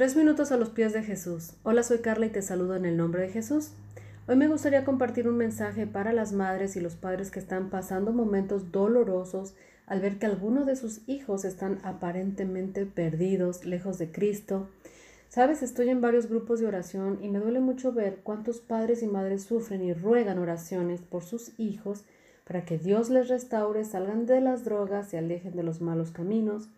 Tres minutos a los pies de Jesús. Hola, soy Carla y te saludo en el nombre de Jesús. Hoy me gustaría compartir un mensaje para las madres y los padres que están pasando momentos dolorosos al ver que algunos de sus hijos están aparentemente perdidos, lejos de Cristo. Sabes, estoy en varios grupos de oración y me duele mucho ver cuántos padres y madres sufren y ruegan oraciones por sus hijos para que Dios les restaure, salgan de las drogas, y alejen de los malos caminos.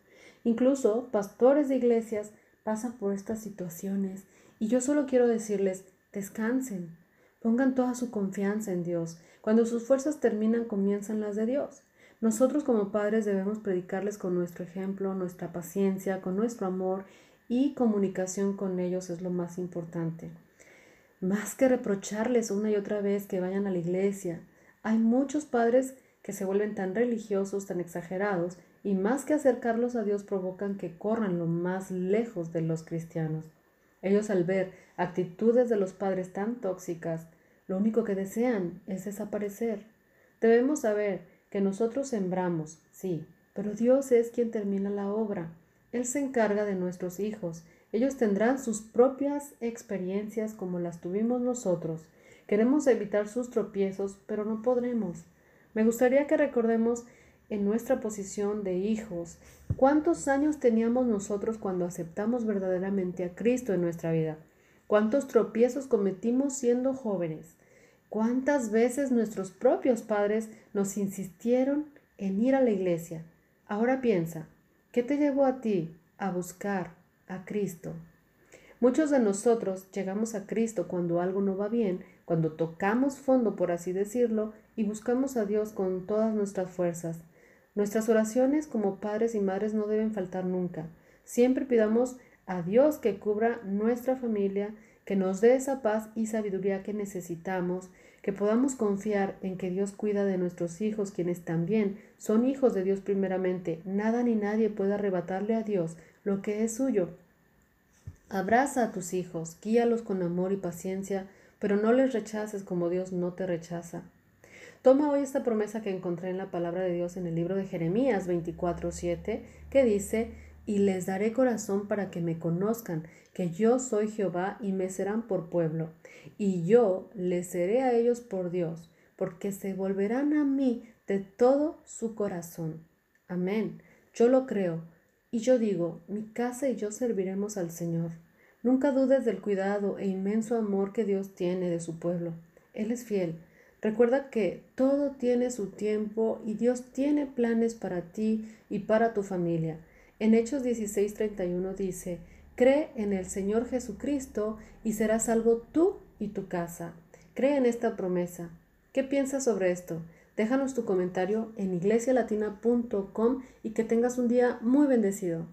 Incluso pastores de iglesias pasan por estas situaciones y yo solo quiero decirles, descansen, pongan toda su confianza en Dios. Cuando sus fuerzas terminan, comienzan las de Dios. Nosotros como padres debemos predicarles con nuestro ejemplo, nuestra paciencia, con nuestro amor y comunicación con ellos es lo más importante. Más que reprocharles una y otra vez que vayan a la iglesia, hay muchos padres que se vuelven tan religiosos, tan exagerados, y más que acercarlos a Dios provocan que corran lo más lejos de los cristianos. Ellos al ver actitudes de los padres tan tóxicas, lo único que desean es desaparecer. Debemos saber que nosotros sembramos, sí, pero Dios es quien termina la obra. Él se encarga de nuestros hijos. Ellos tendrán sus propias experiencias como las tuvimos nosotros. Queremos evitar sus tropiezos, pero no podremos. Me gustaría que recordemos en nuestra posición de hijos, ¿cuántos años teníamos nosotros cuando aceptamos verdaderamente a Cristo en nuestra vida? ¿Cuántos tropiezos cometimos siendo jóvenes? ¿Cuántas veces nuestros propios padres nos insistieron en ir a la iglesia? Ahora piensa, ¿qué te llevó a ti a buscar a Cristo? Muchos de nosotros llegamos a Cristo cuando algo no va bien, cuando tocamos fondo, por así decirlo, y buscamos a Dios con todas nuestras fuerzas. Nuestras oraciones como padres y madres no deben faltar nunca. Siempre pidamos a Dios que cubra nuestra familia, que nos dé esa paz y sabiduría que necesitamos, que podamos confiar en que Dios cuida de nuestros hijos, quienes también son hijos de Dios primeramente. Nada ni nadie puede arrebatarle a Dios lo que es suyo. Abraza a tus hijos, guíalos con amor y paciencia, pero no les rechaces como Dios no te rechaza. Toma hoy esta promesa que encontré en la palabra de Dios en el libro de Jeremías 24:7, que dice, y les daré corazón para que me conozcan, que yo soy Jehová y me serán por pueblo, y yo les seré a ellos por Dios, porque se volverán a mí de todo su corazón. Amén. Yo lo creo, y yo digo, mi casa y yo serviremos al Señor. Nunca dudes del cuidado e inmenso amor que Dios tiene de su pueblo. Él es fiel Recuerda que todo tiene su tiempo y Dios tiene planes para ti y para tu familia. En Hechos 16:31 dice, cree en el Señor Jesucristo y serás salvo tú y tu casa. Cree en esta promesa. ¿Qué piensas sobre esto? Déjanos tu comentario en iglesialatina.com y que tengas un día muy bendecido.